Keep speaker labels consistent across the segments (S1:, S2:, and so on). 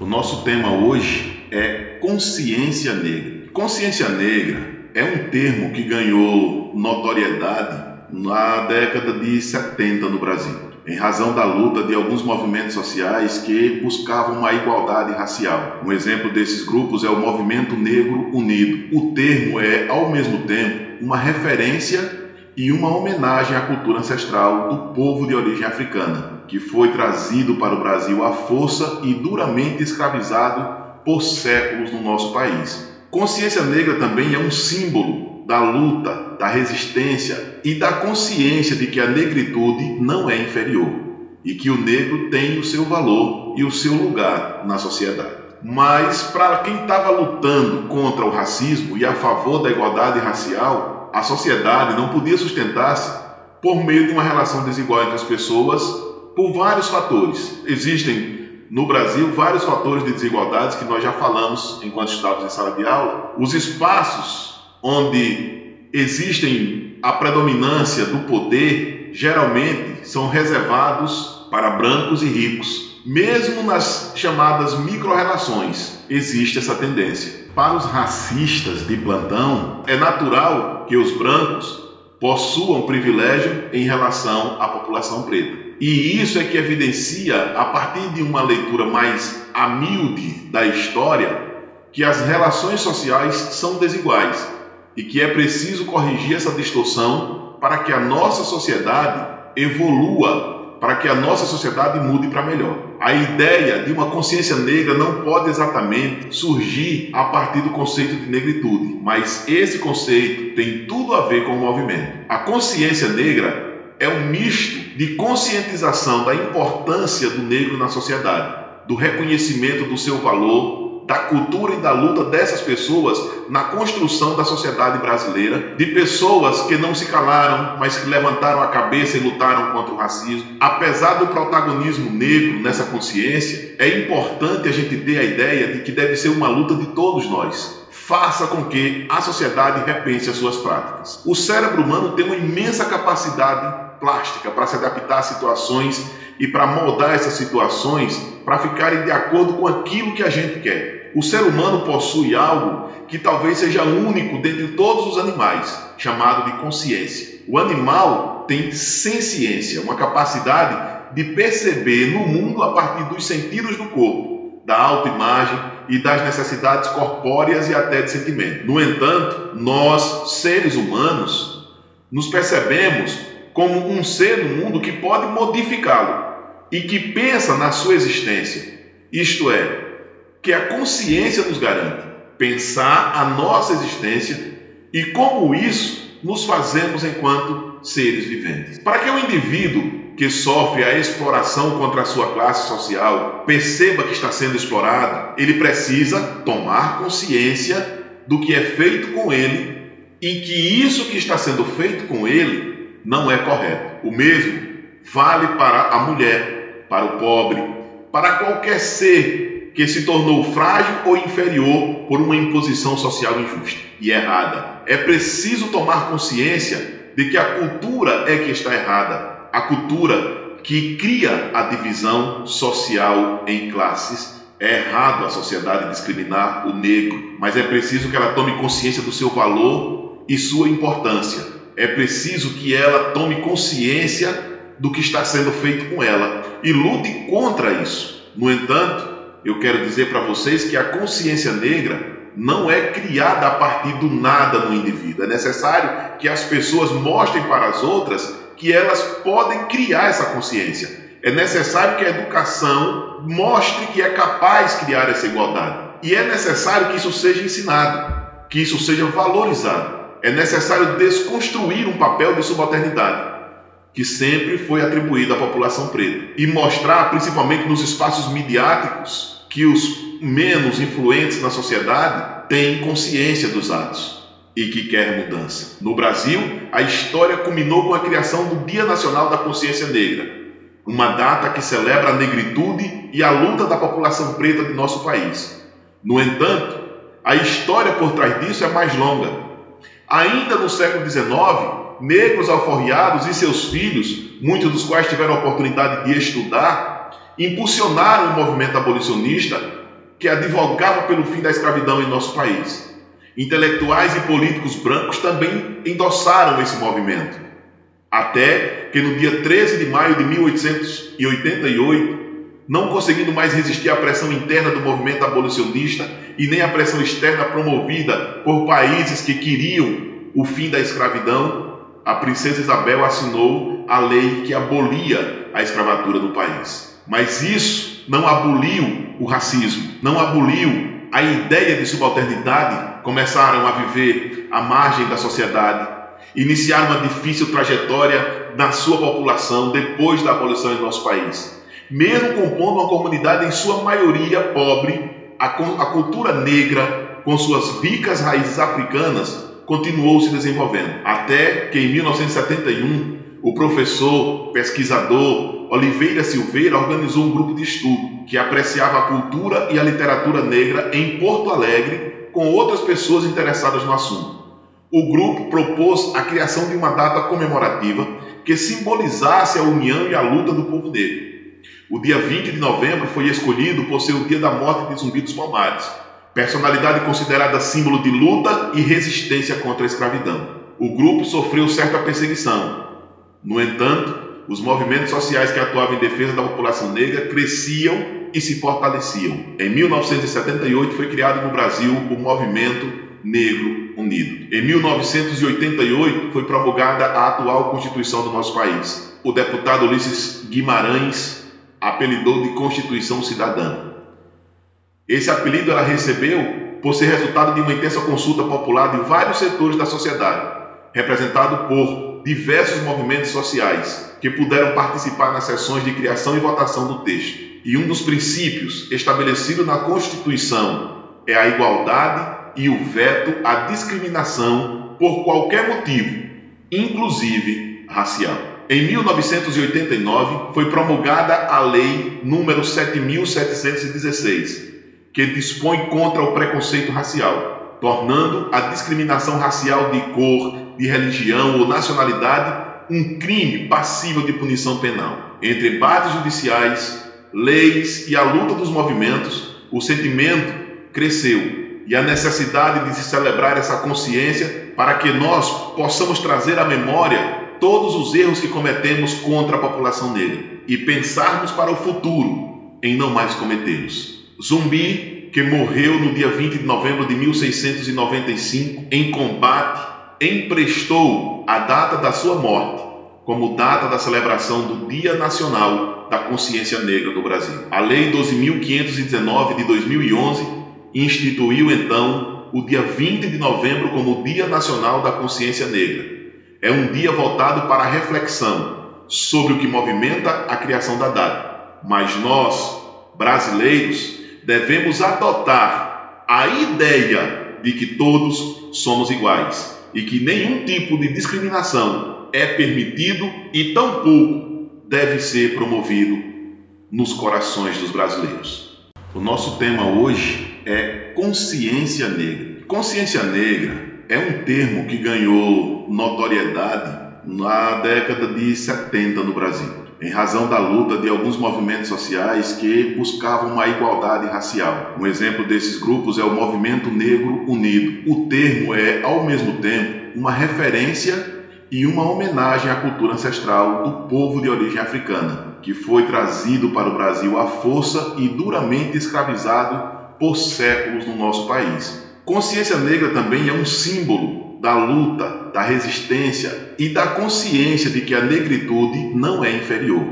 S1: O nosso tema hoje é consciência negra. Consciência negra é um termo que ganhou notoriedade na década de 70 no Brasil, em razão da luta de alguns movimentos sociais que buscavam uma igualdade racial. Um exemplo desses grupos é o Movimento Negro Unido. O termo é, ao mesmo tempo, uma referência e uma homenagem à cultura ancestral do povo de origem africana, que foi trazido para o Brasil à força e duramente escravizado por séculos no nosso país. Consciência negra também é um símbolo da luta, da resistência e da consciência de que a negritude não é inferior e que o negro tem o seu valor e o seu lugar na sociedade. Mas para quem estava lutando contra o racismo e a favor da igualdade racial, a sociedade não podia sustentar-se por meio de uma relação desigual entre as pessoas por vários fatores. Existem no Brasil vários fatores de desigualdades que nós já falamos enquanto estávamos em sala de aula. Os espaços onde existem a predominância do poder geralmente são reservados para brancos e ricos. Mesmo nas chamadas micro-relações, existe essa tendência. Para os racistas de plantão, é natural que os brancos possuam privilégio em relação à população preta. E isso é que evidencia, a partir de uma leitura mais humilde da história, que as relações sociais são desiguais e que é preciso corrigir essa distorção para que a nossa sociedade evolua para que a nossa sociedade mude para melhor. A ideia de uma consciência negra não pode exatamente surgir a partir do conceito de negritude, mas esse conceito tem tudo a ver com o movimento. A consciência negra é um misto de conscientização da importância do negro na sociedade, do reconhecimento do seu valor, da cultura e da luta dessas pessoas na construção da sociedade brasileira, de pessoas que não se calaram, mas que levantaram a cabeça e lutaram contra o racismo. Apesar do protagonismo negro nessa consciência, é importante a gente ter a ideia de que deve ser uma luta de todos nós. Faça com que a sociedade repense as suas práticas. O cérebro humano tem uma imensa capacidade plástica para se adaptar a situações e para moldar essas situações para ficarem de acordo com aquilo que a gente quer. O ser humano possui algo que talvez seja único dentre todos os animais, chamado de consciência. O animal tem ciência, uma capacidade de perceber no mundo a partir dos sentidos do corpo, da autoimagem e das necessidades corpóreas e até de sentimento. No entanto, nós, seres humanos, nos percebemos como um ser no mundo que pode modificá-lo e que pensa na sua existência. Isto é, que a consciência nos garante, pensar a nossa existência e como isso nos fazemos enquanto seres viventes. Para que o indivíduo que sofre a exploração contra a sua classe social perceba que está sendo explorado, ele precisa tomar consciência do que é feito com ele e que isso que está sendo feito com ele não é correto. O mesmo vale para a mulher, para o pobre, para qualquer ser que se tornou frágil ou inferior por uma imposição social injusta e errada. É preciso tomar consciência de que a cultura é que está errada, a cultura que cria a divisão social em classes. É errado a sociedade discriminar o negro, mas é preciso que ela tome consciência do seu valor e sua importância. É preciso que ela tome consciência do que está sendo feito com ela e lute contra isso. No entanto, eu quero dizer para vocês que a consciência negra não é criada a partir do nada no indivíduo. É necessário que as pessoas mostrem para as outras que elas podem criar essa consciência. É necessário que a educação mostre que é capaz de criar essa igualdade. E é necessário que isso seja ensinado, que isso seja valorizado. É necessário desconstruir um papel de subalternidade que sempre foi atribuído à população preta e mostrar, principalmente nos espaços midiáticos, que os menos influentes na sociedade têm consciência dos atos e que quer mudança. No Brasil, a história culminou com a criação do Dia Nacional da Consciência Negra, uma data que celebra a negritude e a luta da população preta do nosso país. No entanto, a história por trás disso é mais longa. Ainda no século XIX, negros alforriados e seus filhos, muitos dos quais tiveram a oportunidade de estudar, impulsionaram o movimento abolicionista que advogava pelo fim da escravidão em nosso país. Intelectuais e políticos brancos também endossaram esse movimento. Até que no dia 13 de maio de 1888, não conseguindo mais resistir à pressão interna do movimento abolicionista e nem à pressão externa promovida por países que queriam o fim da escravidão, a princesa Isabel assinou a lei que abolia a escravatura no país. Mas isso não aboliu o racismo, não aboliu a ideia de subalternidade, começaram a viver à margem da sociedade, iniciaram uma difícil trajetória na sua população depois da abolição em nosso país. Mesmo compondo uma comunidade em sua maioria pobre, a, cultura negra, com suas ricas raízes africanas, continuou se desenvolvendo, até que em 1971 o professor pesquisador Oliveira Silveira organizou um grupo de estudo que apreciava a cultura e a literatura negra em Porto Alegre com outras pessoas interessadas no assunto. O grupo propôs a criação de uma data comemorativa que simbolizasse a união e a luta do povo negro. O dia 20 de novembro foi escolhido por ser o dia da morte de Zumbi dos Palmares, personalidade considerada símbolo de luta e resistência contra a escravidão. O grupo sofreu certa perseguição. No entanto, os movimentos sociais que atuavam em defesa da população negra cresciam e se fortaleciam. Em 1978 foi criado no Brasil o Movimento Negro Unido. Em 1988 foi promulgada a atual Constituição do nosso país. O deputado Ulisses Guimarães apelidou de Constituição Cidadã. Esse apelido ela recebeu por ser resultado de uma intensa consulta popular de vários setores da sociedade, representado por diversos movimentos sociais que puderam participar nas sessões de criação e votação do texto. E um dos princípios estabelecido na Constituição é a igualdade e o veto à discriminação por qualquer motivo, inclusive racial. Em 1989 foi promulgada a Lei número 7716, que dispõe contra o preconceito racial, tornando a discriminação racial de cor, de religião ou nacionalidade um crime passível de punição penal. Entre embates judiciais, leis e a luta dos movimentos, o sentimento cresceu e a necessidade de se celebrar essa consciência para que nós possamos trazer à memória todos os erros que cometemos contra a população negra e pensarmos para o futuro em não mais cometê-los. Zumbi, que morreu no dia 20 de novembro de 1695 em combate, emprestou a data da sua morte como data da celebração do Dia Nacional da Consciência Negra do Brasil. A Lei 12.519 de 2011 instituiu então o dia 20 de novembro como Dia Nacional da Consciência Negra. É um dia voltado para a reflexão sobre o que movimenta a criação da data. Mas nós, brasileiros, devemos adotar a ideia de que todos somos iguais e que nenhum tipo de discriminação é permitido e tampouco deve ser promovido nos corações dos brasileiros. O nosso tema hoje é consciência negra. Consciência negra é um termo que ganhou notoriedade na década de 70 no Brasil em razão da luta de alguns movimentos sociais que buscavam uma igualdade racial. Um exemplo desses grupos é o Movimento Negro Unido. O termo é, ao mesmo tempo, uma referência e uma homenagem à cultura ancestral do povo de origem africana, que foi trazido para o Brasil à força e duramente escravizado por séculos no nosso país. Consciência negra também é um símbolo da luta, da resistência e da consciência de que a negritude não é inferior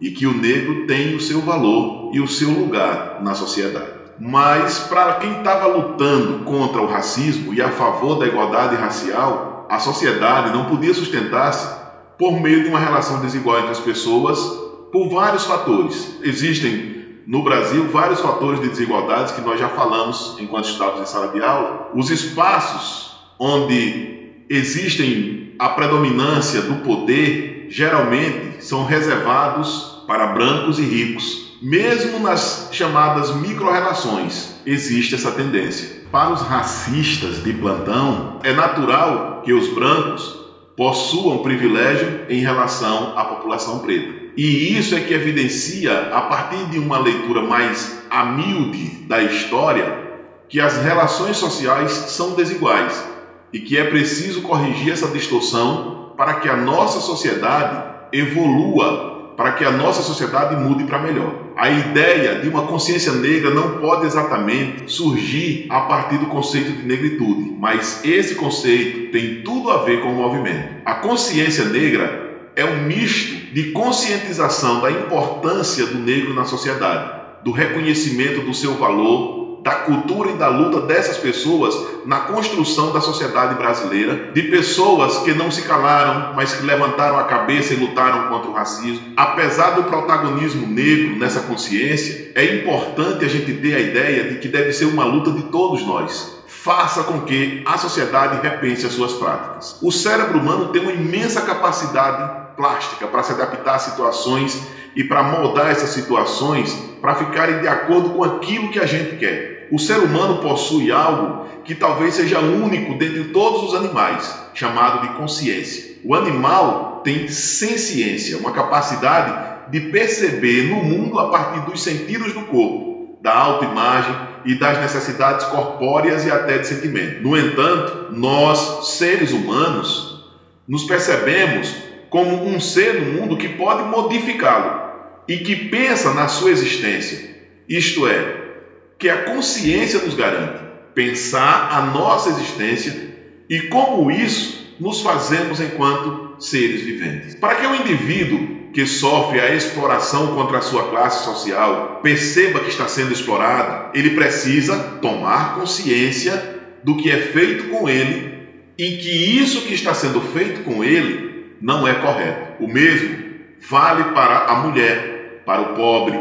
S1: e que o negro tem o seu valor e o seu lugar na sociedade. Mas para quem estava lutando contra o racismo e a favor da igualdade racial, a sociedade não podia sustentar-se por meio de uma relação desigual entre as pessoas por vários fatores. Existem no Brasil vários fatores de desigualdades que nós já falamos enquanto estávamos em sala de aula. Os espaços onde existem a predominância do poder, geralmente são reservados para brancos e ricos. Mesmo nas chamadas micro-relações, existe essa tendência. Para os racistas de plantão, é natural que os brancos possuam privilégio em relação à população preta. E isso é que evidencia, a partir de uma leitura mais humilde da história, que as relações sociais são desiguais e que é preciso corrigir essa distorção para que a nossa sociedade evolua, para que a nossa sociedade mude para melhor. A ideia de uma consciência negra não pode exatamente surgir a partir do conceito de negritude, mas esse conceito tem tudo a ver com o movimento. A consciência negra é um misto de conscientização da importância do negro na sociedade, do reconhecimento do seu valor, da cultura e da luta dessas pessoas na construção da sociedade brasileira, de pessoas que não se calaram, mas que levantaram a cabeça e lutaram contra o racismo. Apesar do protagonismo negro nessa consciência, é importante a gente ter a ideia de que deve ser uma luta de todos nós. Faça com que a sociedade repense as suas práticas. O cérebro humano tem uma imensa capacidade plástica para se adaptar a situações e para moldar essas situações para ficarem de acordo com aquilo que a gente quer. O ser humano possui algo que talvez seja único dentre todos os animais, chamado de consciência. O animal tem ciência, uma capacidade de perceber no mundo a partir dos sentidos do corpo, da autoimagem e das necessidades corpóreas e até de sentimento. No entanto, nós, seres humanos, nos percebemos como um ser no mundo que pode modificá-lo e que pensa na sua existência. Isto é, que a consciência nos garante pensar a nossa existência e como isso nos fazemos enquanto seres viventes. Para que o indivíduo que sofre a exploração contra a sua classe social perceba que está sendo explorado, ele precisa tomar consciência do que é feito com ele e que isso que está sendo feito com ele não é correto. O mesmo vale para a mulher, para o pobre,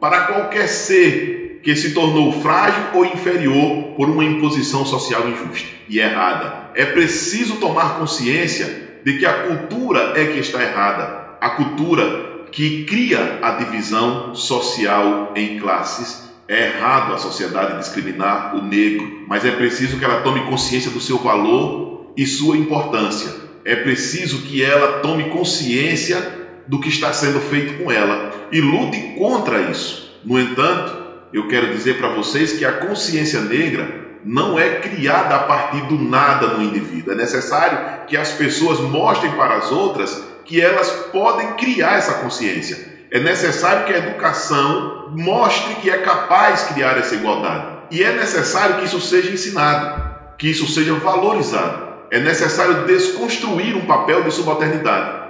S1: para qualquer ser que se tornou frágil ou inferior por uma imposição social injusta e errada. É preciso tomar consciência de que a cultura é que está errada, a cultura que cria a divisão social em classes. É errado a sociedade discriminar o negro, mas é preciso que ela tome consciência do seu valor e sua importância é preciso que ela tome consciência do que está sendo feito com ela e lute contra isso. No entanto, eu quero dizer para vocês que a consciência negra não é criada a partir do nada no indivíduo. É necessário que as pessoas mostrem para as outras que elas podem criar essa consciência. É necessário que a educação mostre que é capaz de criar essa igualdade. E é necessário que isso seja ensinado, que isso seja valorizado é necessário desconstruir um papel de subalternidade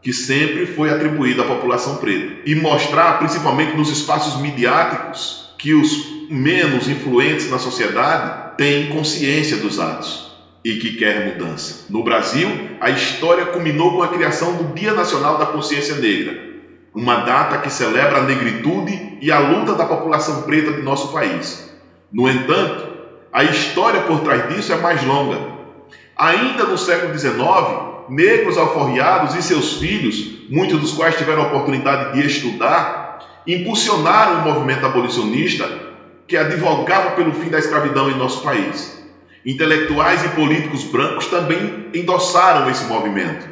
S1: que sempre foi atribuído à população preta e mostrar, principalmente nos espaços midiáticos, que os menos influentes na sociedade têm consciência dos atos e que querem mudança. No Brasil, a história culminou com a criação do Dia Nacional da Consciência Negra, uma data que celebra a negritude e a luta da população preta de nosso país. No entanto, a história por trás disso é mais longa Ainda no século XIX, negros alforriados e seus filhos, muitos dos quais tiveram a oportunidade de estudar, impulsionaram o movimento abolicionista que advogava pelo fim da escravidão em nosso país. Intelectuais e políticos brancos também endossaram esse movimento.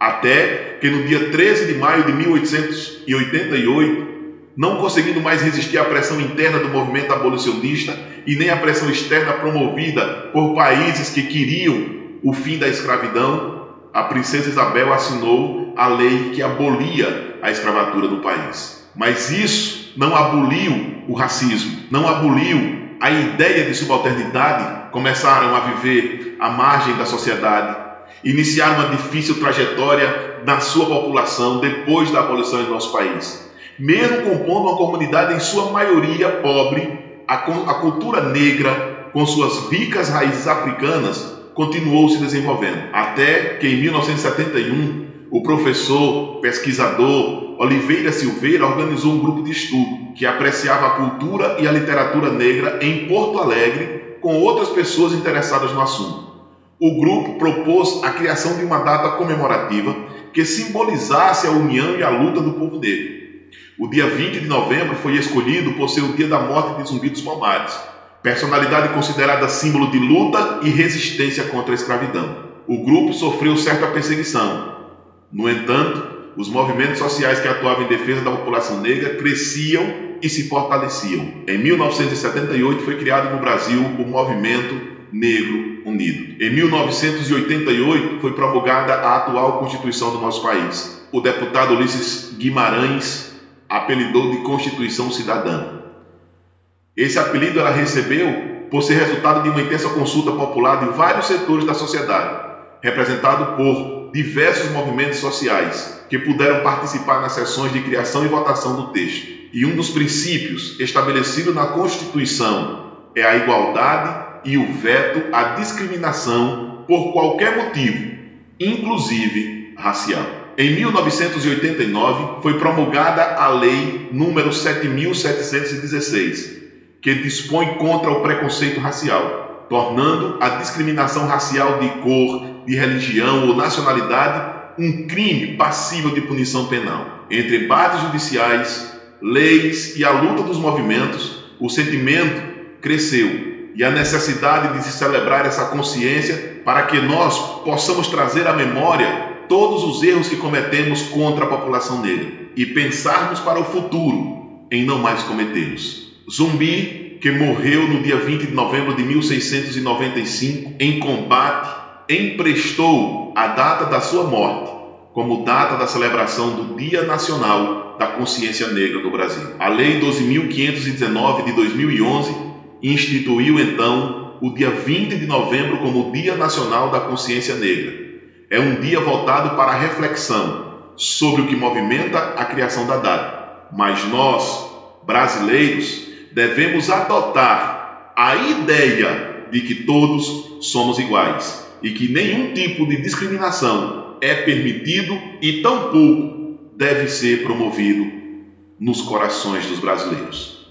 S1: Até que no dia 13 de maio de 1888, não conseguindo mais resistir à pressão interna do movimento abolicionista e nem à pressão externa promovida por países que queriam o fim da escravidão, a princesa Isabel assinou a lei que abolia a escravatura no país. Mas isso não aboliu o racismo, não aboliu a ideia de subalternidade, começaram a viver à margem da sociedade, iniciaram uma difícil trajetória na sua população depois da abolição em nosso país mesmo compondo uma comunidade em sua maioria pobre, a, a cultura negra, com suas ricas raízes africanas, continuou se desenvolvendo. Até que em 1971, o professor, pesquisador Oliveira Silveira organizou um grupo de estudo que apreciava a cultura e a literatura negra em Porto Alegre com outras pessoas interessadas no assunto. O grupo propôs a criação de uma data comemorativa que simbolizasse a união e a luta do povo negro. O dia 20 de novembro foi escolhido por ser o dia da morte de Zumbi dos Palmares, personalidade considerada símbolo de luta e resistência contra a escravidão. o grupo sofreu certa perseguição. No entanto, os movimentos sociais que atuavam em defesa da população negra cresciam e se fortaleciam. Em 1978 foi criado no Brasil o Movimento Negro Unido. Em 1988 foi promulgada a atual Constituição do nosso país. O deputado Ulisses Guimarães apelidou de Constituição Cidadã. Esse apelido ela recebeu por ser resultado de uma intensa consulta popular de vários setores da sociedade, representado por diversos movimentos sociais que puderam participar nas sessões de criação e votação do texto. E um dos princípios estabelecidos na Constituição é a igualdade e o veto à discriminação por qualquer motivo, inclusive racial. Em 1989 foi promulgada a Lei número 7716, que dispõe contra o preconceito racial, tornando a discriminação racial de cor, de religião ou nacionalidade um crime passível de punição penal. Entre embates judiciais, leis e a luta dos movimentos, o sentimento cresceu e a necessidade de se celebrar essa consciência para que nós possamos trazer à memória todos os erros que cometemos contra a população negra e pensarmos para o futuro em não mais cometê-los. Zumbi, que morreu no dia 20 de novembro de 1695 em combate, emprestou a data da sua morte como data da celebração do Dia Nacional da Consciência Negra do Brasil. A Lei 12.519 de 2011 instituiu então o dia 20 de novembro como Dia Nacional da Consciência Negra. É um dia voltado para a reflexão sobre o que movimenta a criação da data. Mas nós, brasileiros, devemos adotar a ideia de que todos somos iguais e que nenhum tipo de discriminação é permitido e tampouco deve ser promovido nos corações dos brasileiros.